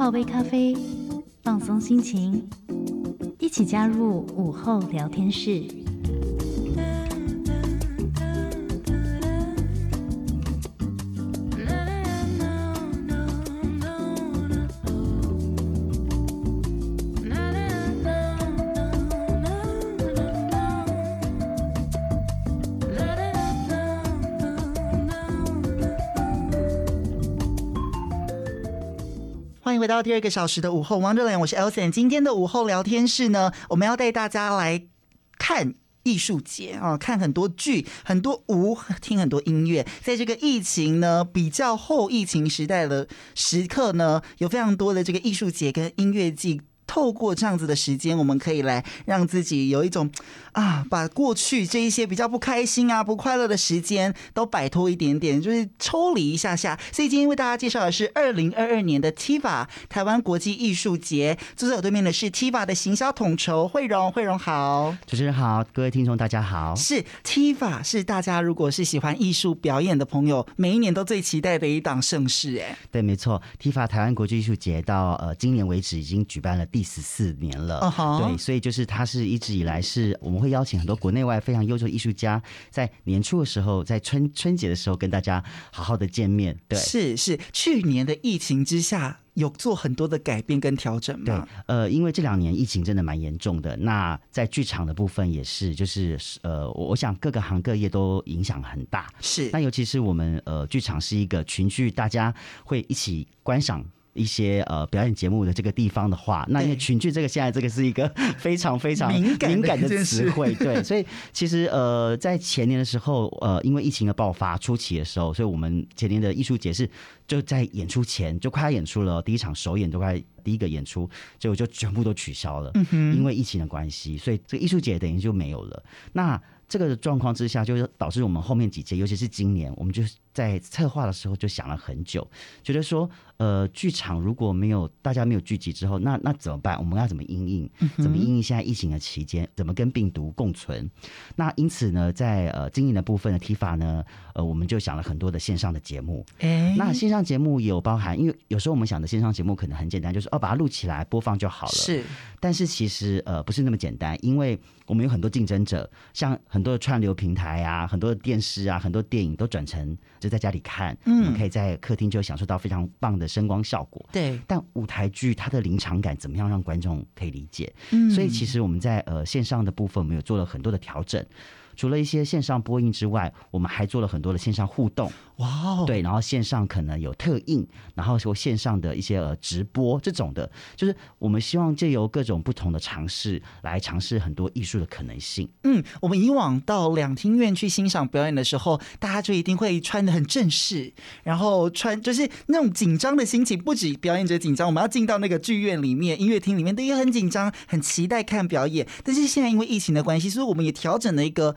泡杯咖啡，放松心情，一起加入午后聊天室。回到第二个小时的午后王者脸我是 Elson。今天的午后聊天室呢，我们要带大家来看艺术节啊，看很多剧、很多舞、听很多音乐。在这个疫情呢比较后疫情时代的时刻呢，有非常多的这个艺术节跟音乐季。透过这样子的时间，我们可以来让自己有一种啊，把过去这一些比较不开心啊、不快乐的时间都摆脱一点点，就是抽离一下下。所以今天为大家介绍的是二零二二年的 TIFA 台湾国际艺术节。坐在我对面的是 TIFA 的行销统筹惠荣，惠荣好，主持人好，各位听众大家好。是 TIFA 是大家如果是喜欢艺术表演的朋友，每一年都最期待的一档盛事。哎，对，没错，TIFA 台湾国际艺术节到呃今年为止已经举办了第。第十四年了，uh -huh. 对，所以就是它是一直以来是我们会邀请很多国内外非常优秀的艺术家，在年初的时候，在春春节的时候跟大家好好的见面。对，是是，去年的疫情之下有做很多的改变跟调整吗？对，呃，因为这两年疫情真的蛮严重的，那在剧场的部分也是，就是呃，我想各个行各业都影响很大。是，那尤其是我们呃，剧场是一个群聚，大家会一起观赏。一些呃表演节目的这个地方的话，那因为群聚这个现在这个是一个 非常非常敏感的词汇，对，所以其实呃在前年的时候，呃因为疫情的爆发初期的时候，所以我们前年的艺术节是就在演出前就快要演出了，第一场首演都快第一个演出，结果就全部都取消了，嗯，因为疫情的关系，所以这个艺术节等于就没有了。那这个状况之下，就是导致我们后面几届，尤其是今年，我们就在策划的时候就想了很久，觉得说，呃，剧场如果没有大家没有聚集之后，那那怎么办？我们要怎么应应？怎么应应现在疫情的期间？怎么跟病毒共存？那因此呢，在呃经营的部分的 TIFA 呢，呃，我们就想了很多的线上的节目。哎，那线上节目也有包含，因为有时候我们想的线上节目可能很简单，就是哦把它录起来播放就好了。是，但是其实呃不是那么简单，因为我们有很多竞争者，像很。很多的串流平台啊，很多的电视啊，很多电影都转成就在家里看，嗯，可以在客厅就享受到非常棒的声光效果。对，但舞台剧它的临场感怎么样让观众可以理解？嗯，所以其实我们在呃线上的部分，我们有做了很多的调整。除了一些线上播映之外，我们还做了很多的线上互动。哇哦，对，然后线上可能有特映，然后说线上的一些呃直播这种的，就是我们希望借由各种不同的尝试来尝试很多艺术的可能性。嗯，我们以往到两厅院去欣赏表演的时候，大家就一定会穿的很正式，然后穿就是那种紧张的心情，不止表演者紧张，我们要进到那个剧院里面、音乐厅里面，都也很紧张，很期待看表演。但是现在因为疫情的关系，所以我们也调整了一个。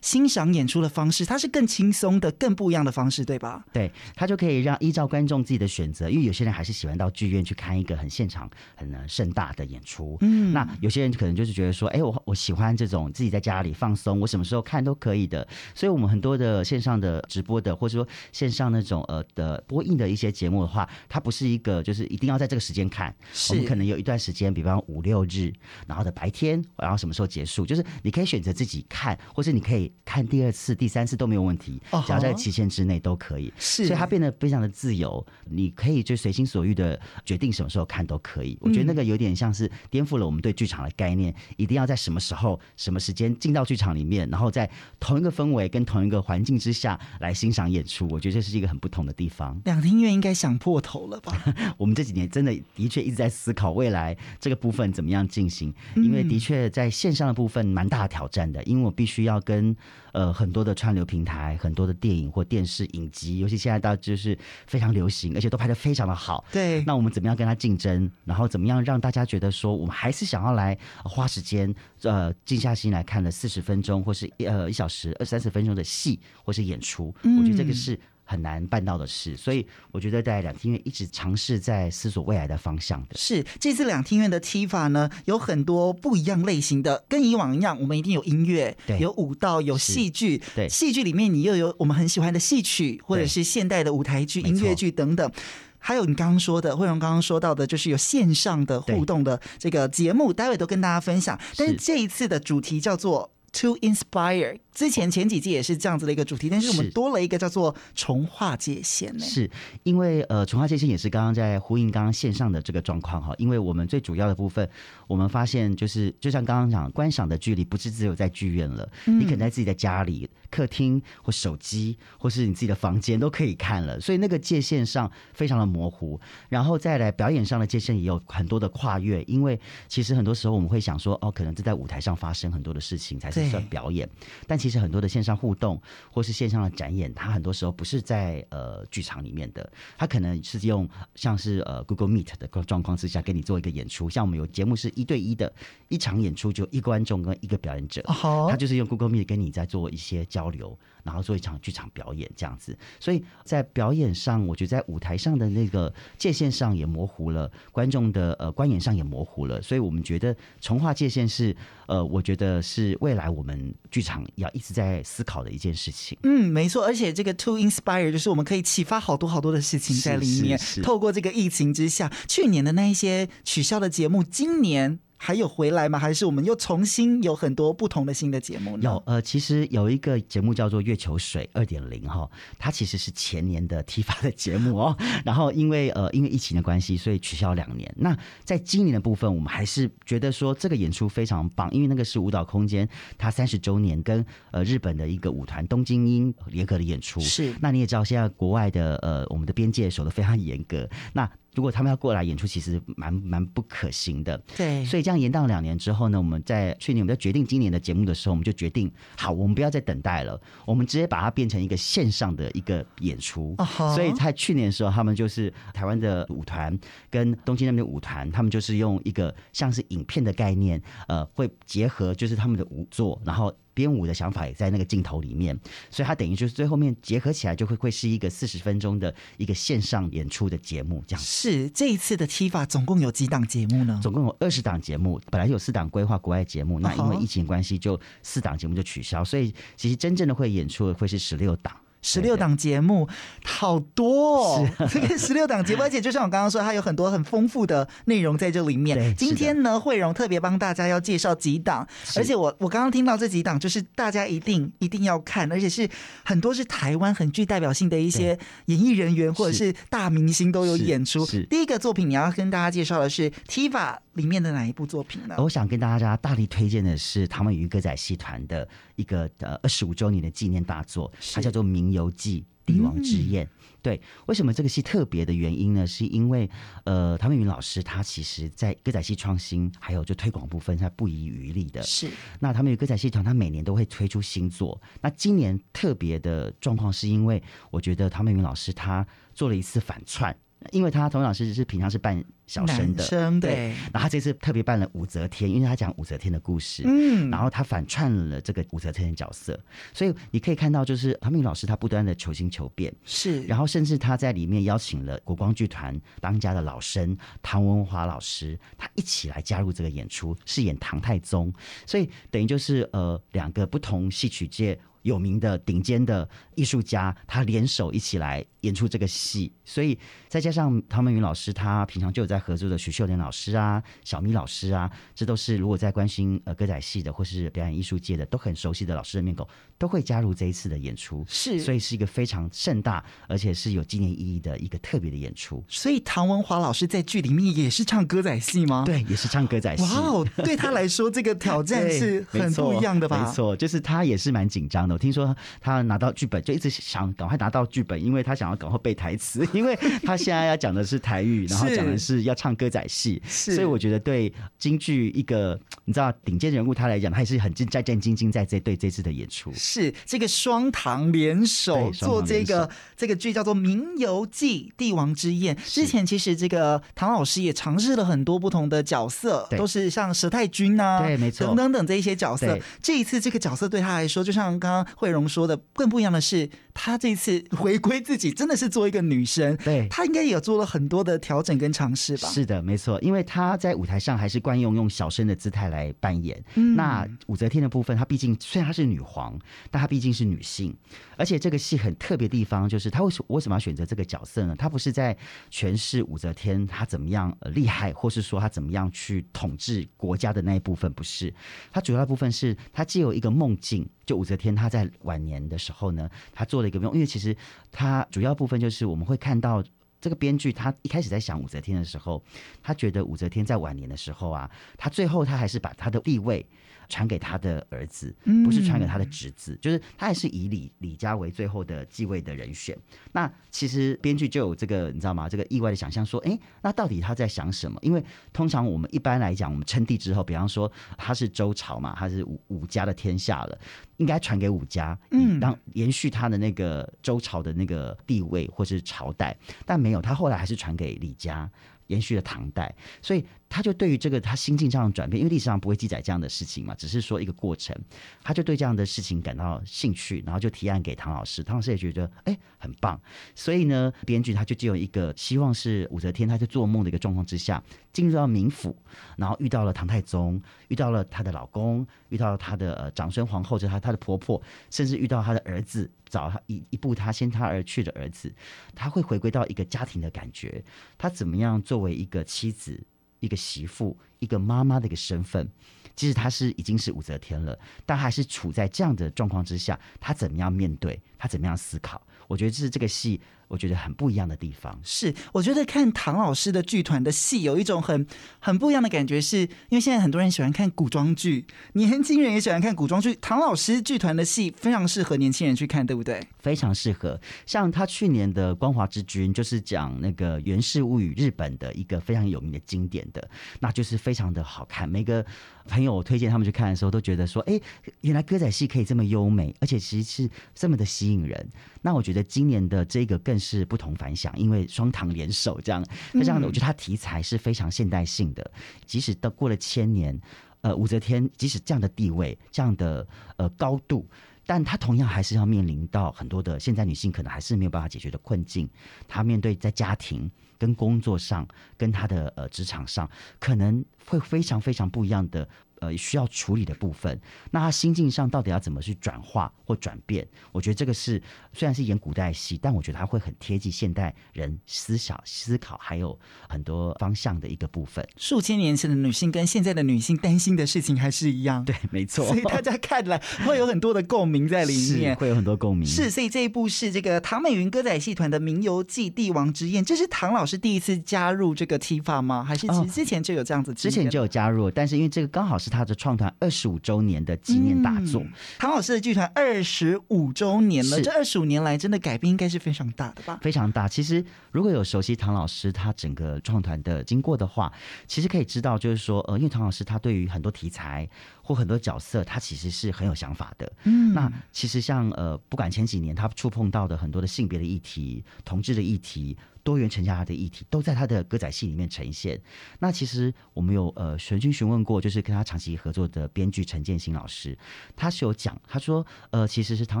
欣赏演出的方式，它是更轻松的、更不一样的方式，对吧？对，它就可以让依照观众自己的选择，因为有些人还是喜欢到剧院去看一个很现场、很盛大的演出。嗯，那有些人可能就是觉得说，哎，我我喜欢这种自己在家里放松，我什么时候看都可以的。所以，我们很多的线上的直播的，或者说线上那种呃的播映的一些节目的话，它不是一个就是一定要在这个时间看，是我们可能有一段时间，比方五六日，然后的白天，然后什么时候结束，就是你可以选择自己看，或是你可以。看第二次、第三次都没有问题，只要在期限之内都可以。是，所以它变得非常的自由，你可以就随心所欲的决定什么时候看都可以。我觉得那个有点像是颠覆了我们对剧场的概念，一定要在什么时候、什么时间进到剧场里面，然后在同一个氛围跟同一个环境之下来欣赏演出。我觉得这是一个很不同的地方。两厅院应该想破头了吧？我们这几年真的的确一直在思考未来这个部分怎么样进行，因为的确在线上的部分蛮大的挑战的，因为我必须要跟。呃，很多的串流平台，很多的电影或电视影集，尤其现在到就是非常流行，而且都拍的非常的好。对，那我们怎么样跟他竞争？然后怎么样让大家觉得说，我们还是想要来花时间，呃，静下心来看了四十分钟，或是呃一小时二三十分钟的戏，或是演出？嗯，我觉得这个是。很难办到的事，所以我觉得在两厅院一直尝试在思索未来的方向的。是这次两厅院的 TIFA 呢，有很多不一样类型的，跟以往一样，我们一定有音乐，对，有舞蹈，有戏剧，对，戏剧里面你又有我们很喜欢的戏曲，或者是现代的舞台剧、音乐剧等等。还有你刚刚说的，惠荣刚刚说到的，就是有线上的互动的这个节目，待会都跟大家分享。但是这一次的主题叫做 To Inspire。之前前几季也是这样子的一个主题，但是我们多了一个叫做重划界限呢。是因为呃，重划界限也是刚刚在呼应刚刚线上的这个状况哈。因为我们最主要的部分，我们发现就是就像刚刚讲，观赏的距离不是只有在剧院了，你可能在自己的家里、客厅或手机，或是你自己的房间都可以看了。所以那个界限上非常的模糊，然后再来表演上的界限也有很多的跨越。因为其实很多时候我们会想说，哦，可能是在舞台上发生很多的事情才是算表演，但其实很多的线上互动或是线上的展演，它很多时候不是在呃剧场里面的，它可能是用像是呃 Google Meet 的状况之下给你做一个演出。像我们有节目是一对一的，一场演出就一观众跟一个表演者，哦他就是用 Google Meet 跟你在做一些交流，然后做一场剧场表演这样子。所以在表演上，我觉得在舞台上的那个界限上也模糊了，观众的呃观演上也模糊了。所以我们觉得重划界限是呃，我觉得是未来我们剧场要一直在。思考的一件事情，嗯，没错，而且这个 To Inspire 就是我们可以启发好多好多的事情在里面。透过这个疫情之下，去年的那一些取消的节目，今年。还有回来吗？还是我们又重新有很多不同的新的节目呢？有呃，其实有一个节目叫做《月球水二点零》哈，它其实是前年的 TIFA 的节目哦。然后因为呃因为疫情的关系，所以取消两年。那在今年的部分，我们还是觉得说这个演出非常棒，因为那个是舞蹈空间它三十周年跟呃日本的一个舞团东京音联合的演出。是，那你也知道现在国外的呃我们的边界守得非常严格。那如果他们要过来演出，其实蛮蛮不可行的。对，所以这样延宕两年之后呢，我们在去年我们在决定今年的节目的时候，我们就决定，好，我们不要再等待了，我们直接把它变成一个线上的一个演出。Uh-huh. 所以在去年的时候，他们就是台湾的舞团跟东京那边的舞团，他们就是用一个像是影片的概念，呃，会结合就是他们的舞作，然后。编舞的想法也在那个镜头里面，所以它等于就是最后面结合起来就会会是一个四十分钟的一个线上演出的节目，这样。是这一次的 TIFA 总共有几档节目呢？总共有二十档节目，本来有四档规划国外节目，那因为疫情关系，就四档节目就取消，所以其实真正的会演出的会是十六档。十六档节目，好多哦！这个十六档节目，而且就像我刚刚说，它有很多很丰富的内容在这里面。今天呢，惠荣特别帮大家要介绍几档，而且我我刚刚听到这几档，就是大家一定一定要看，而且是很多是台湾很具代表性的一些演艺人员或者是。大明星都有演出。第一个作品你要跟大家介绍的是 TIFA 里面的哪一部作品呢？我想跟大家大力推荐的是唐美云歌仔戏团的一个呃二十五周年的纪念大作，它叫做《名游记》。帝王之宴，嗯，对，为什么这个戏特别的原因呢？是因为，呃，唐美云老师他其实在歌仔戏创新还有就推广部分，他不遗余力的。是，那他们有歌仔戏团，他每年都会推出新作。那今年特别的状况，是因为我觉得唐美云老师他做了一次反串。因为他童老师是平常是扮小生的，生对，对，然后他这次特别扮了武则天，因为他讲武则天的故事，嗯，然后他反串了这个武则天的角色，所以你可以看到，就是唐美云老师他不断的求新求变，是，然后甚至他在里面邀请了国光剧团当家的老生唐文华老师，他一起来加入这个演出，饰演唐太宗，所以等于就是呃两个不同戏曲界。有名的顶尖的艺术家，他联手一起来演出这个戏，所以再加上唐文云老师，他平常就有在合作的徐秀莲老师啊、小咪老师啊，这都是如果在关心呃歌仔戏的或是表演艺术界的都很熟悉的老师的面孔，都会加入这一次的演出。是，所以是一个非常盛大而且是有纪念意义的一个特别的演出。所以唐文华老师在剧里面也是唱歌仔戏吗？对，也是唱歌仔戏。哇哦，对他来说这个挑战 是很不一样的吧？没错，就是他也是蛮紧张的。我听说他拿到剧本就一直想赶快拿到剧本，因为他想要赶快背台词，因为他现在要讲的是台语，然后讲的是要唱歌仔戏，所以我觉得对京剧一个你知道顶尖人物他来讲，他也是很战战兢兢在这对这次的演出。是这个双唐联手做这个这个剧叫做《冥游记帝王之宴》。之前其实这个唐老师也尝试了很多不同的角色，都是像佘太君啊，对，没错，等等等这一些角色。这一次这个角色对他来说，就像刚刚。惠荣说的，更不一样的是，她这次回归自己，真的是做一个女生。对，她应该也做了很多的调整跟尝试吧？是的，没错，因为她在舞台上还是惯用用小生的姿态来扮演。嗯、那武则天的部分，她毕竟虽然她是女皇，但她毕竟是女性，而且这个戏很特别的地方就是，她为什为什么要选择这个角色呢？她不是在诠释武则天她怎么样厉害，或是说她怎么样去统治国家的那一部分，不是。她主要的部分是她既有一个梦境，就武则天她在晚年的时候呢，他做了一个梦，因为其实他主要部分就是我们会看到这个编剧他一开始在想武则天的时候，他觉得武则天在晚年的时候啊，他最后他还是把他的地位。传给他的儿子，不是传给他的侄子，嗯、就是他还是以李李家为最后的继位的人选。那其实编剧就有这个，你知道吗？这个意外的想象说，哎，那到底他在想什么？因为通常我们一般来讲，我们称帝之后，比方说他是周朝嘛，他是武武家的天下了，应该传给武家，嗯，当延续他的那个周朝的那个地位或是朝代，但没有，他后来还是传给李家。延续了唐代，所以他就对于这个他心境上的转变，因为历史上不会记载这样的事情嘛，只是说一个过程，他就对这样的事情感到兴趣，然后就提案给唐老师，唐老师也觉得哎很棒，所以呢，编剧他就只有一个希望是武则天，他在做梦的一个状况之下进入到冥府，然后遇到了唐太宗，遇到了她的老公，遇到了她的呃长孙皇后，就是她她的婆婆，甚至遇到她的儿子。找他一一步他先他而去的儿子，他会回归到一个家庭的感觉。他怎么样作为一个妻子、一个媳妇、一个妈妈的一个身份？即使她是已经是武则天了，但还是处在这样的状况之下，她怎么样面对？她怎么样思考？我觉得这是这个戏。我觉得很不一样的地方是，我觉得看唐老师的剧团的戏有一种很很不一样的感觉是，是因为现在很多人喜欢看古装剧，年轻人也喜欢看古装剧。唐老师剧团的戏非常适合年轻人去看，对不对？非常适合。像他去年的《光华之君》，就是讲那个《源氏物语》日本的一个非常有名的经典的，那就是非常的好看。每个朋友我推荐他们去看的时候，都觉得说，哎，原来歌仔戏可以这么优美，而且其实是这么的吸引人。那我觉得今年的这个更。是不同凡响，因为双唐联手这样，那这样的我觉得它题材是非常现代性的。即使到过了千年，呃，武则天即使这样的地位、这样的呃高度，但她同样还是要面临到很多的现在女性可能还是没有办法解决的困境。她面对在家庭跟工作上，跟他的呃职场上，可能会非常非常不一样的。呃，需要处理的部分，那他心境上到底要怎么去转化或转变？我觉得这个是虽然是演古代戏，但我觉得他会很贴近现代人思想、思考，还有很多方向的一个部分。数千年前的女性跟现在的女性担心的事情还是一样，对，没 错。所以大家看来会有很多的共鸣在里面，会有很多共鸣。是，所以这一部是这个唐美云歌仔戏团的《冥游记·帝王之宴》，这是唐老师第一次加入这个 TIFA 吗？还是其实之前就有这样子？之前就有加入，但是因为这个刚好是。是他的创团二十五周年的纪念大作，嗯、唐老师的剧团二十五周年了，这二十五年来真的改变应该是非常大的吧？非常大。其实如果有熟悉唐老师他整个创团的经过的话，其实可以知道，就是说，呃，因为唐老师他对于很多题材或很多角色，他其实是很有想法的。嗯，那其实像呃，不管前几年他触碰到的很多的性别的议题、同志的议题。多元成家的议题都在他的歌仔戏里面呈现。那其实我们有呃询询问过，就是跟他长期合作的编剧陈建新老师，他是有讲，他说呃其实是唐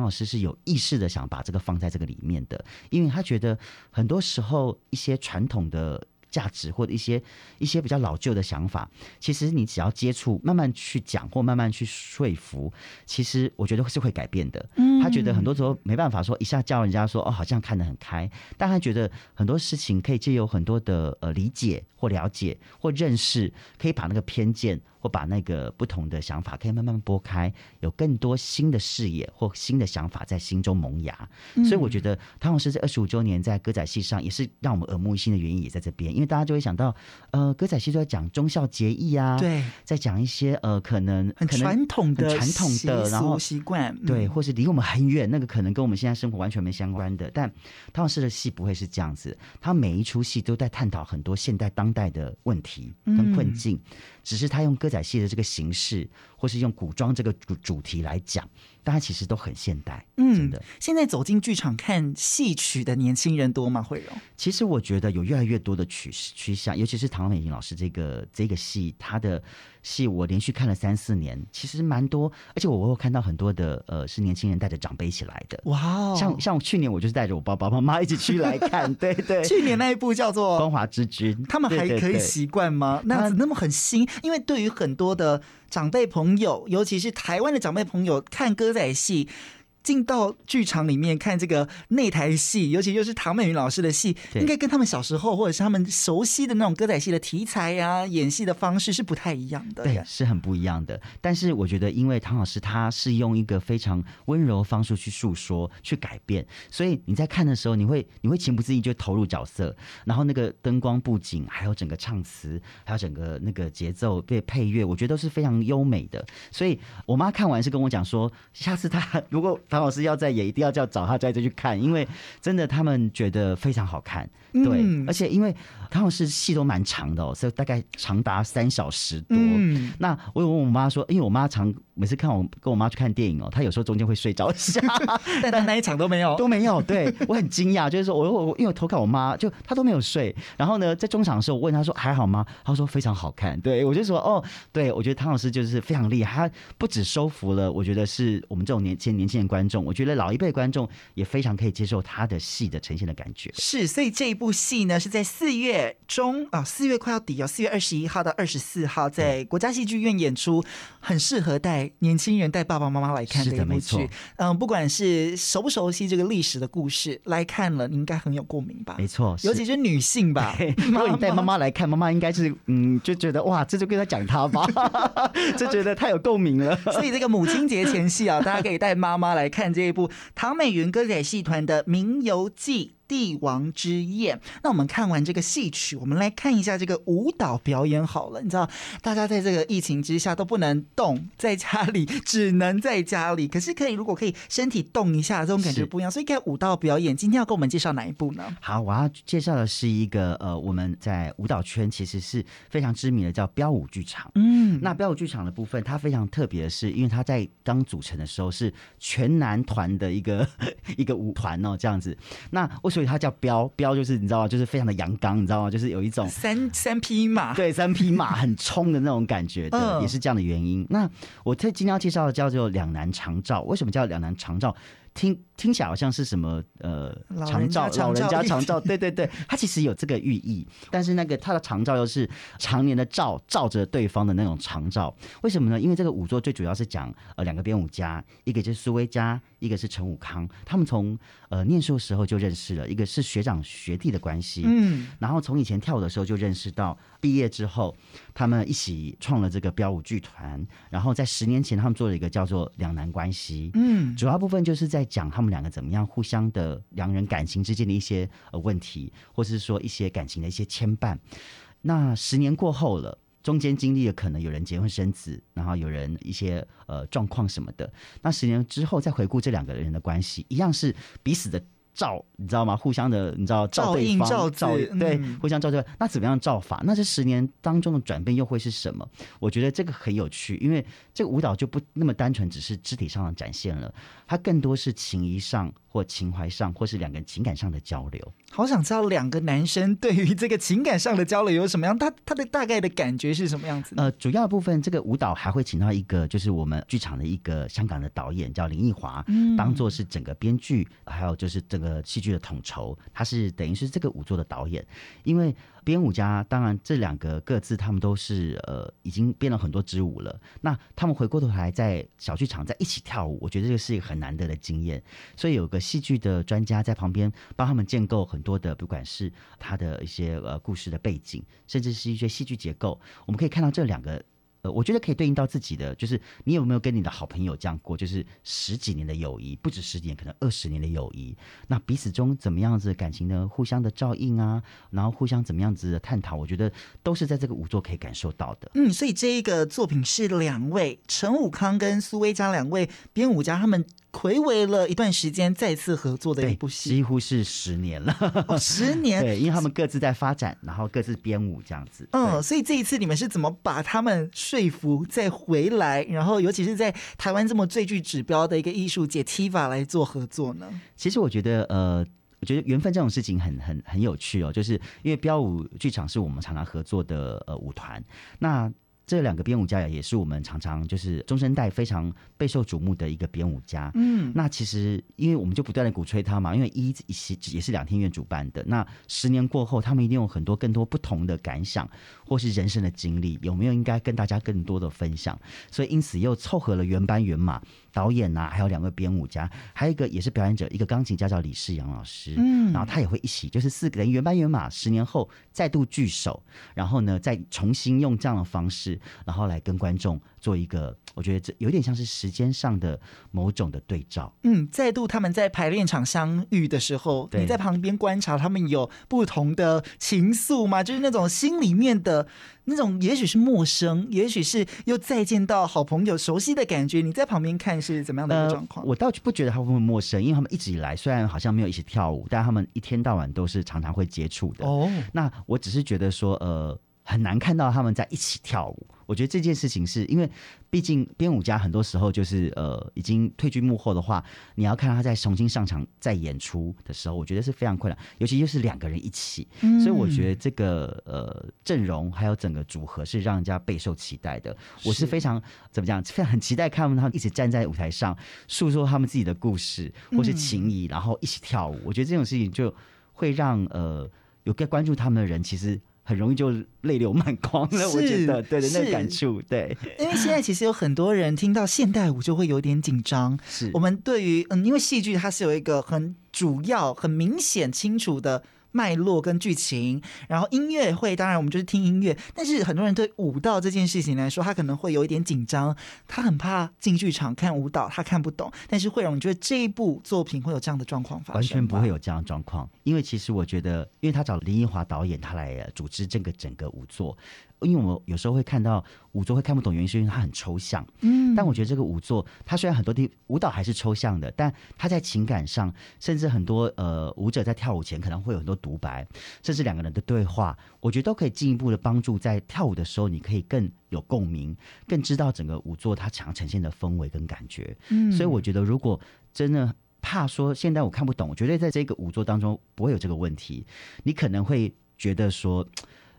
老师是有意识的想把这个放在这个里面的，因为他觉得很多时候一些传统的。价值或者一些一些比较老旧的想法，其实你只要接触，慢慢去讲或慢慢去说服，其实我觉得是会改变的。嗯，他觉得很多时候没办法说一下叫人家说哦，好像看得很开，但他觉得很多事情可以借由很多的呃理解或了解或认识，可以把那个偏见。我把那个不同的想法可以慢慢拨开，有更多新的视野或新的想法在心中萌芽。嗯、所以我觉得唐老师这二十五周年在歌仔戏上也是让我们耳目一新的原因也在这边，因为大家就会想到，呃，歌仔戏都在讲忠孝节义啊，对，在讲一些呃可能很传统的传统的然后习惯，对，或是离我们很远，那个可能跟我们现在生活完全没相关的。但唐老师的戏不会是这样子，他每一出戏都在探讨很多现代当代的问题跟困境，嗯、只是他用歌仔。戏的这个形式，或是用古装这个主主题来讲，大家其实都很现代。嗯，真的。现在走进剧场看戏曲的年轻人多吗？慧荣？其实我觉得有越来越多的趋势趋向，尤其是唐美云老师这个这个戏，他的戏我连续看了三四年，其实蛮多，而且我会看到很多的呃是年轻人带着长辈一起来的。哇、哦，像像去年我就是带着我爸爸妈妈 一起去来看，对对。去年那一部叫做《光华之君》，他们还可以习惯吗？对对对，那样子那么很新，因为对于很多的。长辈朋友，尤其是台湾的长辈朋友，看歌仔戏。进到剧场里面看这个内台戏，尤其又是唐美云老师的戏，应该跟他们小时候或者是他们熟悉的那种歌仔戏的题材呀、啊、演戏的方式是不太一样的。对，是很不一样的。但是我觉得，因为唐老师他是用一个非常温柔的方式去诉说、去改变，所以你在看的时候，你会你会情不自禁就投入角色，然后那个灯光布景，还有整个唱词，还有整个那个节奏对配乐，我觉得都是非常优美的。所以我妈看完是跟我讲说，下次她 如果。唐老师要在也，一定要叫找他再再去看，因为真的他们觉得非常好看。对，嗯、而且因为唐老师戏都蛮长的哦，所以大概长达三小时多。嗯、那我有问我妈说，因为我妈常每次看我跟我妈去看电影哦，她有时候中间会睡着一下，但她那一场都没有，都没有。对，我很惊讶，就是说我我因为我偷看我妈，就她都没有睡。然后呢，在中场的时候，我问她说还好吗？她说非常好看。对，我就说哦，对，我觉得唐老师就是非常厉害，他不止收服了，我觉得是我们这种年轻年轻人观众，我觉得老一辈观众也非常可以接受他的戏的呈现的感觉。是，所以这一部戏呢是在四月中啊，四月快要底哦，四月二十一号到二十四号在国家戏剧院演出，很适合带年轻人带爸爸妈妈来看的一部剧。嗯，不管是熟不熟悉这个历史的故事来看了，你应该很有共鸣吧？没错，尤其是女性吧。如果你带妈妈来看，妈妈应该是嗯就觉得哇，这就跟他讲他吧，就觉得太有共鸣了。所以这个母亲节前夕啊，大家可以带妈妈来看这一部唐美云歌仔戏团的《名游记》。帝王之宴，那我们看完这个戏曲，我们来看一下这个舞蹈表演好了。你知道，大家在这个疫情之下都不能动，在家里 只能在家里。可是可以，如果可以身体动一下，这种感觉不一样。所以看舞蹈表演，今天要给我们介绍哪一部呢？好，我要介绍的是一个呃，我们在舞蹈圈其实是非常知名的，叫标舞剧场。嗯，那标舞剧场的部分，它非常特别的是，因为它在刚组成的时候是全男团的一个 一个舞团哦，这样子。那为所以它叫彪。彪，就是你知道吗？就是非常的阳刚，你知道吗？就是有一种三三匹马，对，三匹马很冲的那种感觉的，嗯、也是这样的原因。那我特今天要介绍的叫做两男长照，为什么叫两男长照？听听起来好像是什么呃长照，老人家长照，对对对，它其实有这个寓意，但是那个它的长照又是常年的照照着对方的那种长照，为什么呢？因为这个舞作最主要是讲呃两个编舞家，一个就是苏威嘉，一个是陈武康，他们从呃念书的时候就认识了，一个是学长学弟的关系，嗯，然后从以前跳舞的时候就认识到，毕业之后他们一起创了这个标舞剧团，然后在十年前他们做了一个叫做两难关系，嗯，主要部分就是在。讲他们两个怎么样互相的两人感情之间的一些呃问题，或是说一些感情的一些牵绊。那十年过后了，中间经历了可能有人结婚生子，然后有人一些呃状况什么的。那十年之后再回顾这两个人的关系，一样是彼此的。照，你知道吗？互相的，你知道照对方，照，照对，嗯、互相照对。那怎么样照法？那这十年当中的转变又会是什么？我觉得这个很有趣，因为这个舞蹈就不那么单纯，只是肢体上的展现了，它更多是情谊上或情怀上，或是两个人情感上的交流。好想知道两个男生对于这个情感上的交流有什么样？他他的大概的感觉是什么样子？呃，主要的部分这个舞蹈还会请到一个，就是我们剧场的一个香港的导演叫林奕华，嗯，当做是整个编剧，还有就是整个。呃戏剧的统筹，他是等于是这个舞作的导演，因为编舞家，当然这两个各自他们都是呃已经编了很多支舞了，那他们回过头来在小剧场在一起跳舞，我觉得这个是一个很难得的经验，所以有个戏剧的专家在旁边帮他们建构很多的，不管是他的一些呃故事的背景，甚至是一些戏剧结构，我们可以看到这两个。我觉得可以对应到自己的，就是你有没有跟你的好朋友这样过，就是十几年的友谊，不止十几年，可能二十年的友谊。那彼此中怎么样子的感情呢？互相的照应啊，然后互相怎么样子的探讨，我觉得都是在这个舞作可以感受到的。嗯，所以这一个作品是两位陈武康跟苏威佳两位编舞家他们。睽违了一段时间再次合作的一部戏，几乎是十年了。哦，十 年，对，因为他们各自在发展，然后各自编舞这样子。嗯，所以这一次你们是怎么把他们说说服再回来？然后尤其是在台湾这么最具指标的一个艺术界 TIFA 来做合作呢？其实我觉得，呃。我觉得缘分这种事情很很很有趣哦，就是因为标舞剧场是我们常常合作的呃舞团，那。这两个编舞家也是我们常常就是中生代非常备受瞩目的一个编舞家。嗯，那其实因为我们就不断的鼓吹他嘛，因为一也是两天院主办的。那十年过后，他们一定有很多更多不同的感想，或是人生的经历，有没有应该跟大家更多的分享？所以因此又凑合了原班人马，导演呐、啊，还有两位编舞家，还有一个也是表演者，一个钢琴家叫李世阳老师。嗯，然后他也会一起，就是四个人原班原马，十年后再度聚首，然后呢再重新用这样的方式。然后来跟观众做一个，我觉得这有点像是时间上的某种的对照。嗯，再度他们在排练场相遇的时候，你在旁边观察，他们有不同的情愫吗？就是那种心里面的那种，也许是陌生，也许是又再见到好朋友、熟悉的感觉。你在旁边看是怎么样的一个状况？呃，我倒不觉得他会不会陌生，因为他们一直以来虽然好像没有一起跳舞，但他们一天到晚都是常常会接触的。哦，那我只是觉得说，呃。很难看到他们在一起跳舞。我觉得这件事情是因为，毕竟编舞家很多时候就是呃已经退居幕后的话，你要看他在重新上场再演出的时候，我觉得是非常困难。尤其又是两个人一起，嗯、所以我觉得这个呃阵容还有整个组合是让人家备受期待的。我是非常怎么讲，非常很期待看他们一起站在舞台上诉说他们自己的故事或是情谊，然后一起跳舞。我觉得这种事情就会让呃有个关注他们的人其实。很容易就泪流满眶了，我觉得，对的，那个感触，对。因为现在其实有很多人听到现代舞就会有点紧张。是我们对于嗯，因为戏剧它是有一个很主要、很明显、清楚的。脉络跟剧情，然后音乐会，当然我们就是听音乐。但是很多人对舞蹈这件事情来说，他可能会有一点紧张，他很怕进剧场看舞蹈，他看不懂。但是慧荣，你觉得这一部作品会有这样的状况发生？完全不会有这样的状况，因为其实我觉得，因为他找林奕华导演，他来组织这个整个舞作。因为我们有时候会看到舞作会看不懂，原因是因为它很抽象。嗯，但我觉得这个舞作，它虽然很多地舞蹈还是抽象的，但它在情感上，甚至很多呃舞者在跳舞前可能会有很多独白，甚至两个人的对话，我觉得都可以进一步的帮助在跳舞的时候，你可以更有共鸣，更知道整个舞作它想要呈现的氛围跟感觉。嗯，所以我觉得如果真的怕说现在我看不懂，我觉得在这个舞作当中不会有这个问题。你可能会觉得说。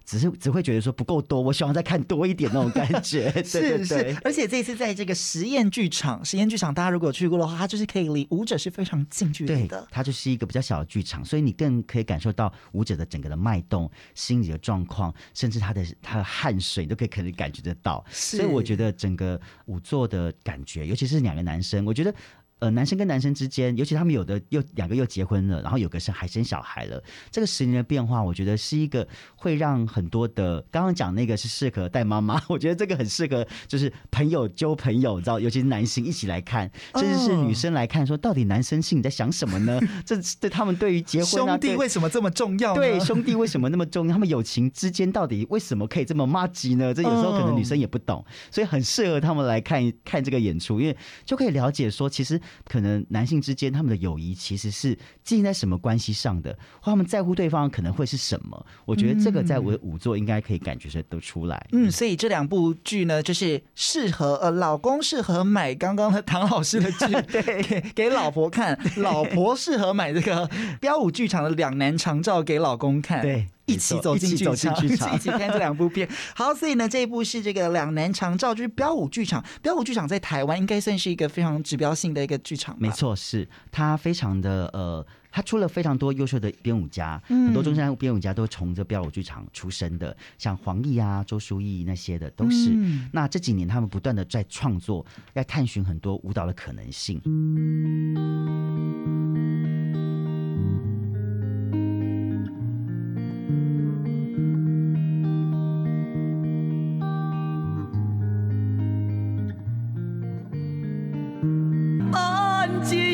只是只会觉得说不够多，我希望再看多一点那种感觉。是对对对是，而且这次在这个实验剧场，实验剧场大家如果去过的话，它就是可以离舞者是非常近距离的。它就是一个比较小的剧场，所以你更可以感受到舞者的整个的脉动、心理的状况，甚至他的他的汗水都可以可能感觉得到。所以我觉得整个舞作的感觉，尤其是两个男生，我觉得。呃，男生跟男生之间，尤其他们有的又两个又结婚了，然后有个是还生小孩了。这个十年的变化，我觉得是一个会让很多的刚刚讲那个是适合带妈妈，我觉得这个很适合就是朋友揪朋友，你知道，尤其是男性一起来看，甚至是女生来看，说到底男生心里在想什么呢？这对他们对于结婚、啊、兄弟为什么这么重要？对，兄弟为什么那么重要？他们友情之间到底为什么可以这么麻吉呢？这有时候可能女生也不懂，所以很适合他们来看看这个演出，因为就可以了解说，其实。可能男性之间他们的友谊其实是建立在什么关系上的，或他们在乎对方可能会是什么？我觉得这个在我的五作应该可以感觉得出来。嗯，所以这两部剧呢，就是适合呃老公适合买刚刚的唐老师的剧，对，给给老婆看；老婆适合买这个标舞剧场的两男长照给老公看。对。一起走进剧场，一起，一起看这两部片。好，所以呢，这一部是这个两难长照，就是标舞剧场。标舞剧场在台湾应该算是一个非常指标性的一个剧场。没错，是它非常的呃，它出了非常多优秀的编舞家，嗯、很多中山编舞家都从这标舞剧场出身的，像黄奕啊、周书毅那些的都是。嗯、那这几年他们不断的在创作，在探寻很多舞蹈的可能性。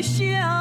需。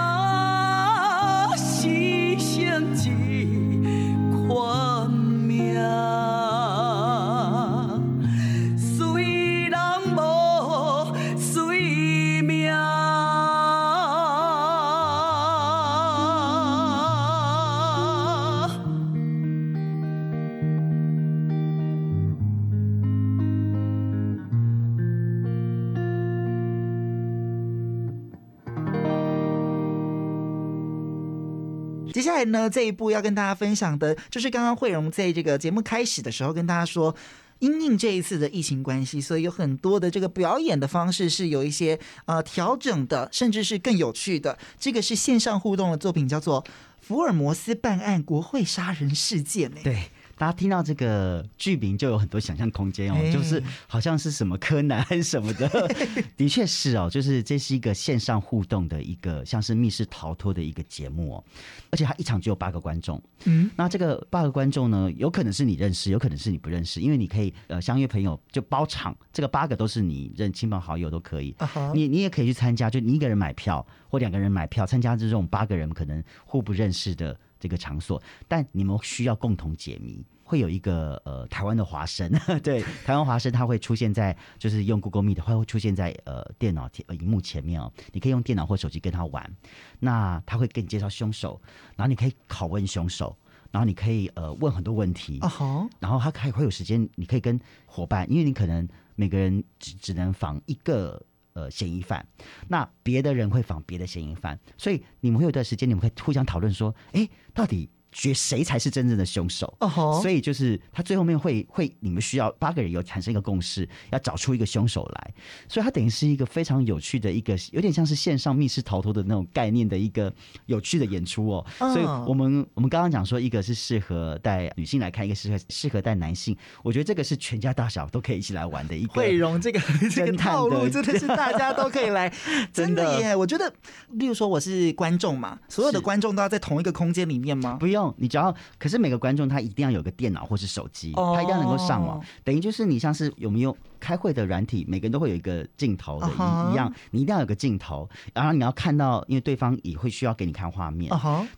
那，这一部要跟大家分享的，就是刚刚慧荣在这个节目开始的时候跟大家说，因应这一次的疫情关系，所以有很多的这个表演的方式是有一些呃调整的，甚至是更有趣的。这个是线上互动的作品，叫做《福尔摩斯办案：国会杀人事件》。对。大家听到这个剧名就有很多想象空间哦，就是好像是什么柯南还是什么的，的确是哦，就是这是一个线上互动的一个像是密室逃脱的一个节目哦，而且它一场只有八个观众，嗯，那这个八个观众呢，有可能是你认识，有可能是你不认识，因为你可以呃相约朋友就包场，这个八个都是你认亲朋好友都可以，你你也可以去参加，就你一个人买票或两个人买票参加这种八个人可能互不认识的。这个场所，但你们需要共同解谜，会有一个呃台湾的华生，对，台湾华生他会出现在，就是用 Google Meet 会会出现在呃电脑呃荧幕前面哦，你可以用电脑或手机跟他玩，那他会给你介绍凶手，然后你可以拷问凶手，然后你可以呃问很多问题，uh -huh. 然后他还会有时间，你可以跟伙伴，因为你可能每个人只只能访一个。呃，嫌疑犯，那别的人会访别的嫌疑犯，所以你们会有段时间，你们可以互相讨论说，哎，到底。觉谁才是真正的凶手哦吼所以就是他最后面会会，你们需要八个人有产生一个共识，要找出一个凶手来。所以他等于是一个非常有趣的一个，有点像是线上密室逃脱的那种概念的一个有趣的演出哦。Uh 所以我们我们刚刚讲说，一个是适合带女性来看，一个适合适合带男性。我觉得这个是全家大小都可以一起来玩的一个。惠容这个 这个套路 真的是大家都可以来，真的耶！我觉得，例如说我是观众嘛，所有的观众都要在同一个空间里面吗？不用。你只要，可是每个观众他一定要有个电脑或是手机，他一定要能够上网。等于就是你像是有没有开会的软体，每个人都会有一个镜头的一一样，你一定要有个镜头，然后你要看到，因为对方也会需要给你看画面。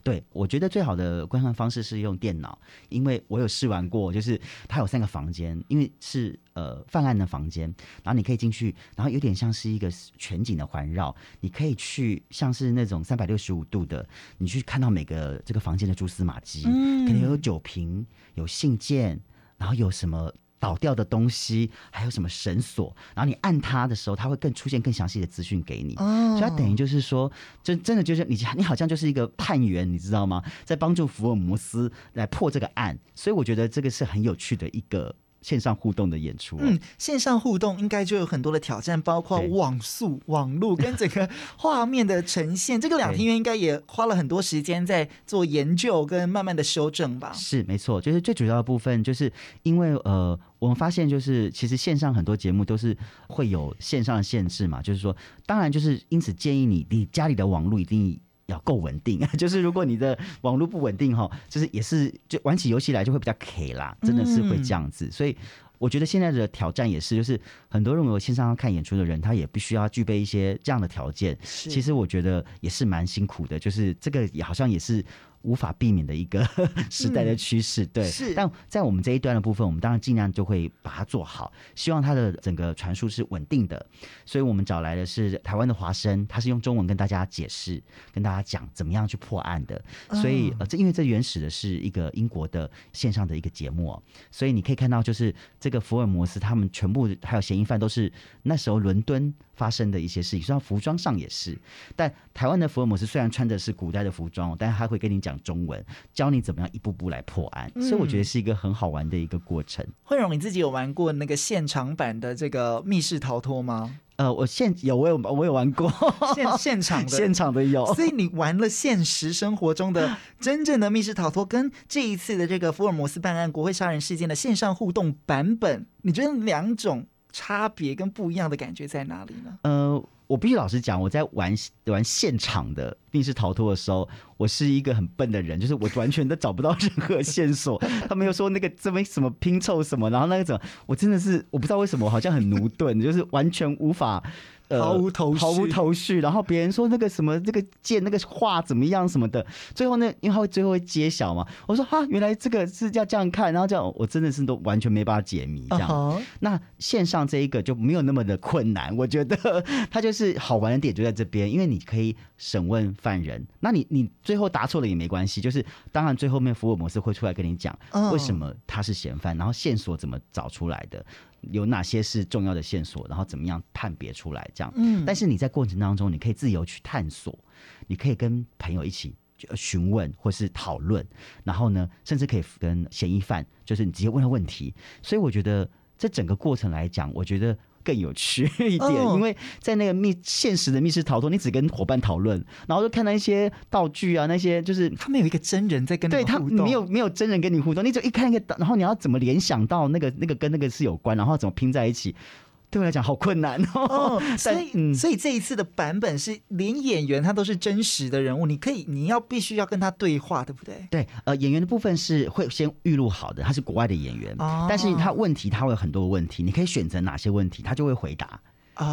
对，我觉得最好的观看方式是用电脑，因为我有试玩过，就是它有三个房间，因为是。呃，犯案的房间，然后你可以进去，然后有点像是一个全景的环绕，你可以去像是那种三百六十五度的，你去看到每个这个房间的蛛丝马迹，嗯，可能有酒瓶、有信件，然后有什么倒掉的东西，还有什么绳索，然后你按它的时候，它会更出现更详细的资讯给你。哦，所以它等于就是说，真真的就是你，你好像就是一个探员，你知道吗？在帮助福尔摩斯来破这个案，所以我觉得这个是很有趣的一个。线上互动的演出，嗯，线上互动应该就有很多的挑战，包括网速、网路跟 整个画面的呈现。这个两厅院应该也花了很多时间在做研究跟慢慢的修正吧？是，没错，就是最主要的部分，就是因为呃，我们发现就是其实线上很多节目都是会有线上的限制嘛，就是说，当然就是因此建议你，你家里的网络一定。要够稳定，就是如果你的网络不稳定哈，就是也是就玩起游戏来就会比较 K 啦，真的是会这样子。所以我觉得现在的挑战也是，就是很多认为线上要看演出的人，他也必须要具备一些这样的条件。其实我觉得也是蛮辛苦的，就是这个也好像也是。无法避免的一个 时代的趋势，对。是。但在我们这一端的部分，我们当然尽量就会把它做好，希望它的整个传输是稳定的。所以我们找来的是台湾的华生，他是用中文跟大家解释，跟大家讲怎么样去破案的。所以呃，这因为这原始的是一个英国的线上的一个节目哦，所以你可以看到，就是这个福尔摩斯他们全部还有嫌疑犯都是那时候伦敦发生的一些事情，虽然服装上也是。但台湾的福尔摩斯虽然穿的是古代的服装，但是他会跟你讲。中文教你怎么样一步步来破案，嗯，所以我觉得是一个很好玩的一个过程。慧荣，你自己有玩过那个现场版的这个密室逃脱吗？呃，我现有，我有，我有玩过现现场的，现场的有。所以你玩了现实生活中的 真正的密室逃脱，跟这一次的这个福尔摩斯办案国会杀人事件的线上互动版本，你觉得两种差别跟不一样的感觉在哪里呢？呃。我必须老实讲，我在玩玩现场的密室逃脱的时候，我是一个很笨的人，就是我完全都找不到任何线索。他们又说那个这边什么拼凑什么，然后那个怎么，我真的是我不知道为什么，我好像很駑钝，就是完全无法。呃、毫无头绪，毫无头绪。然后别人说那个什么，那个剑，那个画怎么样什么的。最后呢，因为他会最后会揭晓嘛。我说哈，原来这个是要这样看，然后这样我真的是都完全没办法解谜这样。Uh -huh. 那线上这一个就没有那么的困难，我觉得 它就是好玩的点就在这边，因为你可以审问犯人。那你你最后答错了也没关系，就是当然最后面福尔摩斯会出来跟你讲为什么他是嫌犯，然后线索怎么找出来的。有哪些是重要的线索，然后怎么样判别出来？这样，嗯，但是你在过程当中，你可以自由去探索，你可以跟朋友一起询问或是讨论，然后呢，甚至可以跟嫌疑犯，就是你直接问他问题。所以我觉得这整个过程来讲，我觉得更有趣 一点，哦、因为在那个密现实的密室逃脱，你只跟伙伴讨论，然后就看到一些道具啊，那些就是他们有一个真人在跟你互动，对他没有没有真人跟你互动，你就一看一个，然后你要怎么联想到那个那个跟那个是有关，然后怎么拼在一起。对我来讲好困难哦，哦，所以、嗯、所以这一次的版本是连演员他都是真实的人物，你可以你要必须要跟他对话，对不对？对，呃，演员的部分是会先预录好的，他是国外的演员，哦、但是他问题他会有很多问题，你可以选择哪些问题，他就会回答。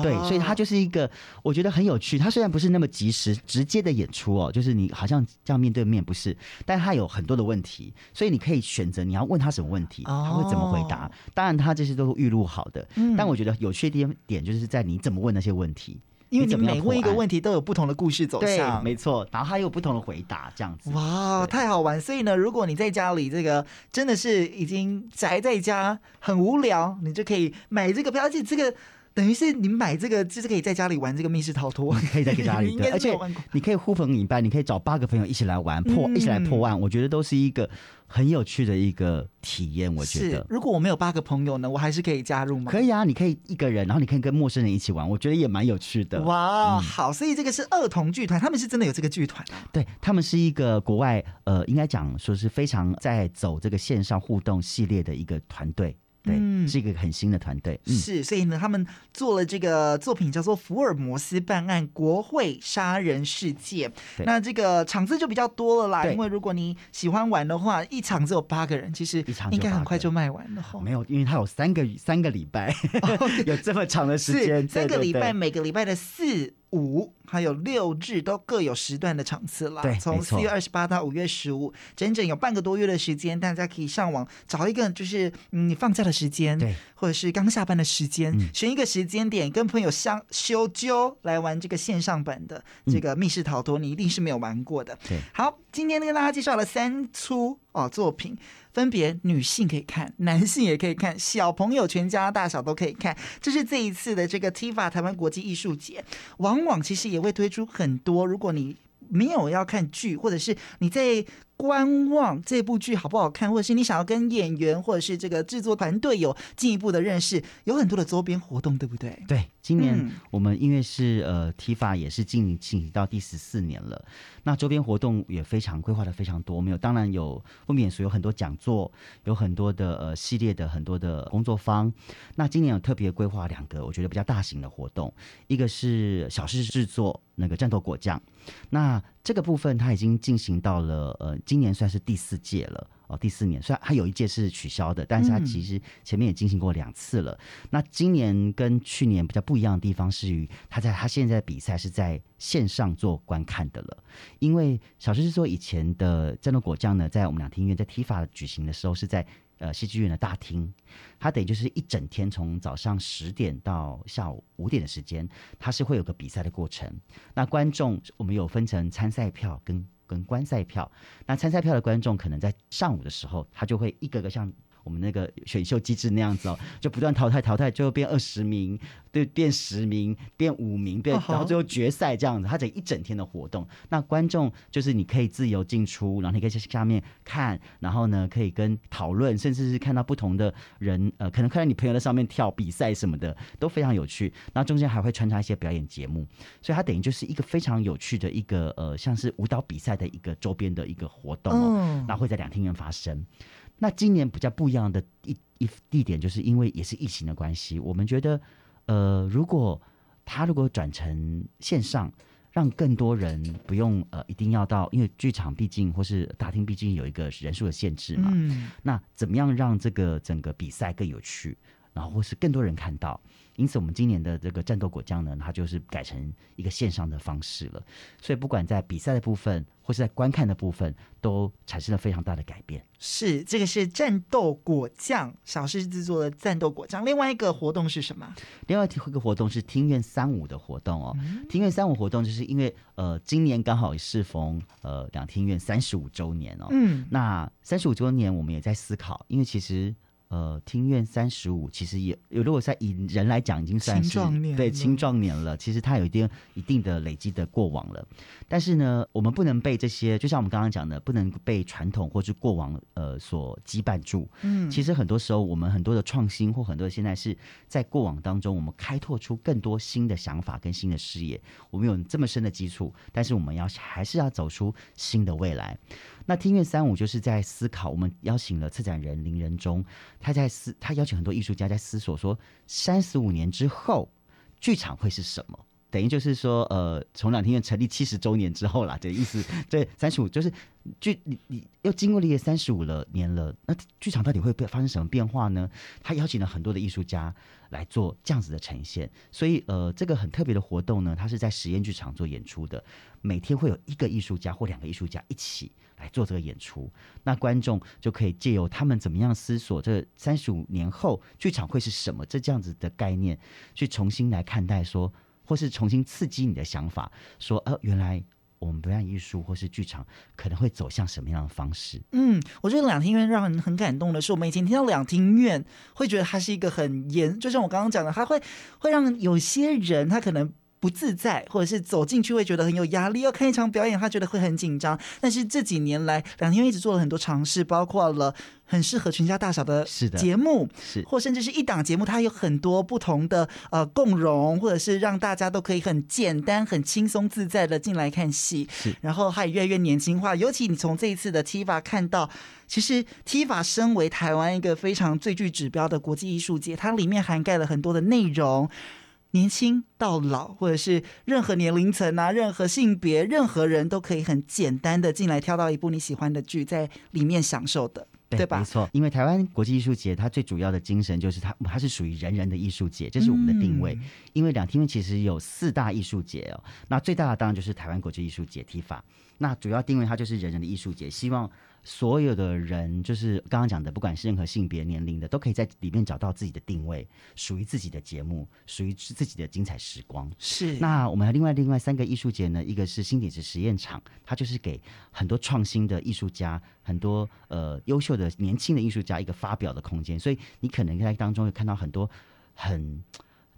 对，所以他就是一个我觉得很有趣。他虽然不是那么及时直接的演出哦，就是你好像这样面对面不是，但他有很多的问题，所以你可以选择你要问他什么问题，他会怎么回答。当然，他这些都是预录好的。但我觉得有趣的点点就是在你怎么问那些问题，因为你每问一个问题都有不同的故事走向，没错。然后他有不同的回答，这样子。哇，太好玩！所以呢，如果你在家里这个真的是已经宅在家很无聊，你就可以买这个票，而且这个。等于是你买这个，就是可以在家里玩这个密室逃脱，可以在家里，对，而且你可以呼朋引伴，你可以找八个朋友一起来玩破，一起来破案，我觉得都是一个很有趣的一个体验。我觉得，如果我没有八个朋友呢，我还是可以加入吗？可以啊，你可以一个人，然后你可以跟陌生人一起玩，我觉得也蛮有趣的。哇，好，所以这个是儿童剧团，他们是真的有这个剧团啊？对，他们是一个国外，呃，应该讲说是非常在走这个线上互动系列的一个团队。对，是一个很新的团队。嗯、是，所以呢，他们做了这个作品叫做《福尔摩斯办案：国会杀人事件》。那这个场次就比较多了啦，因为如果你喜欢玩的话，一场只有八个人，其实应该很快就卖完了。没有，因为它有三个三个礼拜，有这么长的时间，三个礼拜，每个礼拜的四。五还有六日都各有时段的场次了，从四月二十八到五月十五，整整有半个多月的时间，大家可以上网找一个就是你放假的时间，对，或者是刚下班的时间，嗯、选一个时间点，跟朋友相修揪来玩这个线上版的这个密室逃脱，嗯、你一定是没有玩过的。对，好，今天跟大家介绍了三出哦作品。分别女性可以看，男性也可以看，小朋友全家大小都可以看。这是这一次的这个 TIFA 台湾国际艺术节，往往其实也会推出很多。如果你没有要看剧，或者是你在。观望这部剧好不好看，或者是你想要跟演员或者是这个制作团队有进一步的认识，有很多的周边活动，对不对？对，今年我们因为是呃 TIFA 也是进进行到第十四年了，那周边活动也非常规划的非常多，没有当然有不免俗，有很多讲座，有很多的呃系列的很多的工作坊。那今年有特别规划两个我觉得比较大型的活动，一个是小狮子制作那个战斗果酱，那这个部分它已经进行到了呃。今年算是第四届了哦，第四年，虽然它有一届是取消的，但是它其实前面也进行过两次了。嗯、那今年跟去年比较不一样的地方是于，他在他现在比赛是在线上做观看的了。因为小狮是说以前的战斗果酱呢，在我们两厅院在 TIFA 举行的时候是在呃戏剧院的大厅，它等于就是一整天从早上十点到下午五点的时间，它是会有个比赛的过程。那观众我们有分成参赛票跟。跟观赛票，那参赛票的观众可能在上午的时候，他就会一个个像我们那个选秀机制那样子哦，就不断淘汰淘汰，最后变二十名，对，变十名，变五名，变，然后最后决赛这样子，它整一整天的活动。那观众就是你可以自由进出，然后你可以在下面看，然后呢可以跟讨论，甚至是看到不同的人，呃，可能看到你朋友在上面跳比赛什么的，都非常有趣。那中间还会穿插一些表演节目，所以它等于就是一个非常有趣的一个呃，像是舞蹈比赛的一个周边的一个活动哦，然后会在两厅院发生。那今年比较不一样的一一地点，就是因为也是疫情的关系，我们觉得，呃，如果他如果转成线上，让更多人不用呃一定要到，因为剧场毕竟或是大厅毕竟有一个人数的限制嘛，嗯，那怎么样让这个整个比赛更有趣，然后或是更多人看到？因此，我们今年的这个战斗果酱呢，它就是改成一个线上的方式了。所以，不管在比赛的部分，或是在观看的部分，都产生了非常大的改变。是，这个是战斗果酱小狮制作的战斗果酱。另外一个活动是什么？另外一个活动是庭院三五的活动哦。嗯、厅院三五活动就是因为呃，今年刚好适逢呃两厅院三十五周年哦。嗯。那三十五周年，我们也在思考，因为其实。呃，听院三十五，其实也有，如果在以人来讲，已经算是青壮年，对青壮年了。其实他有一定一定的累积的过往了。但是呢，我们不能被这些，就像我们刚刚讲的，不能被传统或是过往呃所羁绊住。嗯，其实很多时候，我们很多的创新或很多的现在是在过往当中，我们开拓出更多新的想法跟新的视野。我们有这么深的基础，但是我们要还是要走出新的未来。那听院三五就是在思考，我们邀请了策展人林仁忠，他在思，他邀请很多艺术家在思索说，三十五年之后，剧场会是什么？等于就是说，呃，从两厅院成立七十周年之后啦，这意思，对，三十五就是剧，你你又经过了也三十五了年了，那剧场到底会发生什么变化呢？他邀请了很多的艺术家来做这样子的呈现，所以呃，这个很特别的活动呢，它是在实验剧场做演出的，每天会有一个艺术家或两个艺术家一起来做这个演出，那观众就可以借由他们怎么样思索这三十五年后剧场会是什么，这这样子的概念去重新来看待说。或是重新刺激你的想法，说，呃，原来我们表演艺术或是剧场可能会走向什么样的方式？嗯，我觉得两厅院让人很感动的是，我们以前听到两厅院会觉得它是一个很严，就像我刚刚讲的，它会会让有些人他可能。不自在，或者是走进去会觉得很有压力。要看一场表演，他觉得会很紧张。但是这几年来，两厅院一直做了很多尝试，包括了很适合全家大小的节目，是，或甚至是一档节目，它有很多不同的呃共融，或者是让大家都可以很简单、很轻松自在的进来看戏。是，然后它也越来越年轻化。尤其你从这一次的 TIFA 看到，其实 TIFA 身为台湾一个非常最具指标的国际艺术节，它里面涵盖了很多的内容。年轻到老，或者是任何年龄层啊，任何性别，任何人都可以很简单的进来挑到一部你喜欢的剧，在里面享受的，对，对吧？没错，因为台湾国际艺术节它最主要的精神就是它，它是属于人人的艺术节，这是我们的定位。嗯、因为两厅院其实有四大艺术节哦，那最大的当然就是台湾国际艺术节 TIFA，那主要定位它就是人人的艺术节，希望。所有的人，就是刚刚讲的，不管是任何性别、年龄的，都可以在里面找到自己的定位，属于自己的节目，属于自己的精彩时光。是。那我们还有另外另外三个艺术节呢，一个是新点子实验场，它就是给很多创新的艺术家，很多呃优秀的年轻的艺术家一个发表的空间。所以你可能在当中会看到很多很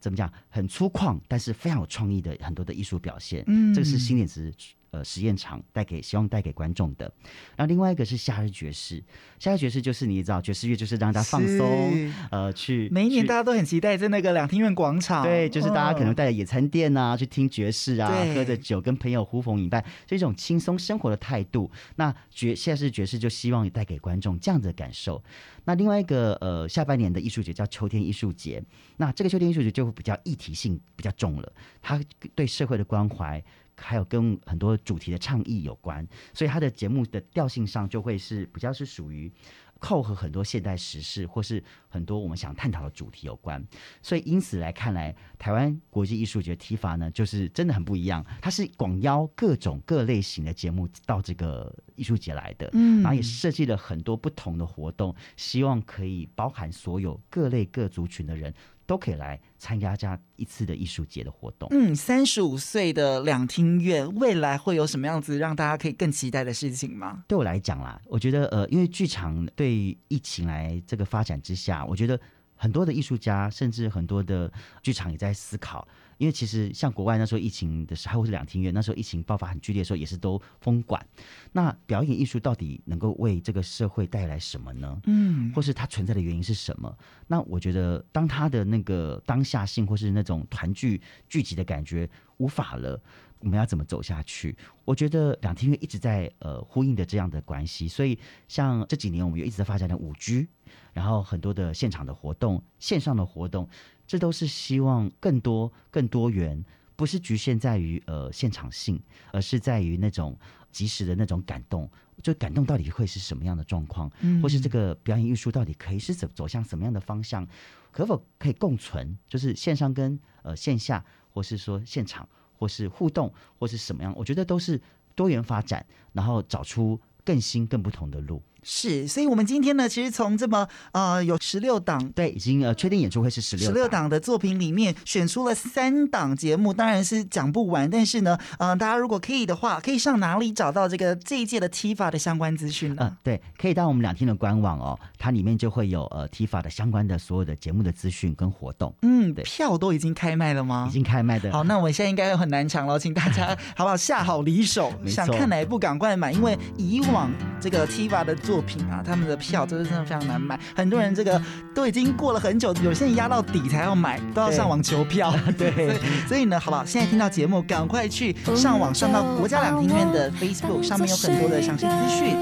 怎么讲，很粗犷，但是非常有创意的很多的艺术表现。嗯，这个是新点子。呃，实验场带给希望带给观众的，然后另外一个是夏日爵士，夏日爵士就是你知道爵士乐就是让大家放松，呃，去每一年大家都很期待在那个两厅院广场，对，就是大家可能带着野餐垫啊，去听爵士啊，喝着酒跟朋友呼朋引伴，这种轻松生活的态度。那爵夏日爵士就希望带给观众这样的感受。那另外一个呃，下半年的艺术节叫秋天艺术节，那这个秋天艺术节就会比较议题性比较重了，它对社会的关怀。还有跟很多主题的倡议有关，所以它的节目的调性上就会是比较是属于扣合很多现代时事或是很多我们想探讨的主题有关。所以因此来看来，台湾国际艺术节 TIFA 呢，就是真的很不一样。它是广邀各种各类型的节目到这个艺术节来的，嗯，然后也设计了很多不同的活动，希望可以包含所有各类各族群的人。都可以来参加这样一次的艺术节的活动。嗯，三十五岁的两厅院未来会有什么样子让大家可以更期待的事情吗？对我来讲啦，我觉得呃，因为剧场对疫情来这个发展之下，我觉得很多的艺术家，甚至很多的剧场也在思考。因为其实像国外那时候疫情的时候，或是两厅院那时候疫情爆发很剧烈的时候，也是都封馆。那表演艺术到底能够为这个社会带来什么呢？嗯，或是它存在的原因是什么？那我觉得，当它的那个当下性或是那种团聚聚集的感觉无法了，我们要怎么走下去？我觉得两厅院一直在呃呼应的这样的关系。所以像这几年，我们也一直在发展的五 G，然后很多的现场的活动、线上的活动。这都是希望更多、更多元，不是局限在于呃现场性，而是在于那种及时的那种感动。就感动到底会是什么样的状况，嗯、或是这个表演艺术到底可以是走走向什么样的方向，可否可以共存？就是线上跟呃线下，或是说现场，或是互动，或是什么样？我觉得都是多元发展，然后找出更新、更不同的路。是，所以我们今天呢，其实从这么呃有十六档，对，已经呃确定演出会是十六十六档的作品里面，选出了三档节目，当然是讲不完。但是呢，嗯、呃，大家如果可以的话，可以上哪里找到这个这一届的 TIFA 的相关资讯呢？呃，对，可以到我们两天的官网哦，它里面就会有呃 TIFA 的相关的所有的节目的资讯跟活动。嗯，对，票都已经开卖了吗？已经开卖的。好，那我们现在应该很难抢了，请大家 好不好下好离手，想看哪一部赶快买，因为以往这个 TIFA 的作品啊，他们的。票真的真的非常难买，很多人这个都已经过了很久，有些人压到底才要买，都要上网求票。对，对，所以呢，好不好？现在听到节目，赶快去上网上到国家两厅院的 Facebook 上面，有很多的详细资讯。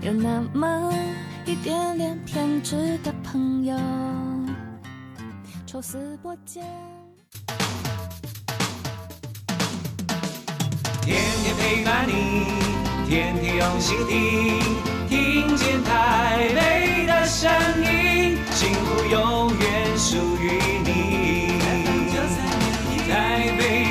有那么一点点偏执的朋友，抽丝剥茧，天天陪伴你，天天用心听，听见台北的声音，幸福永远属于你。台北。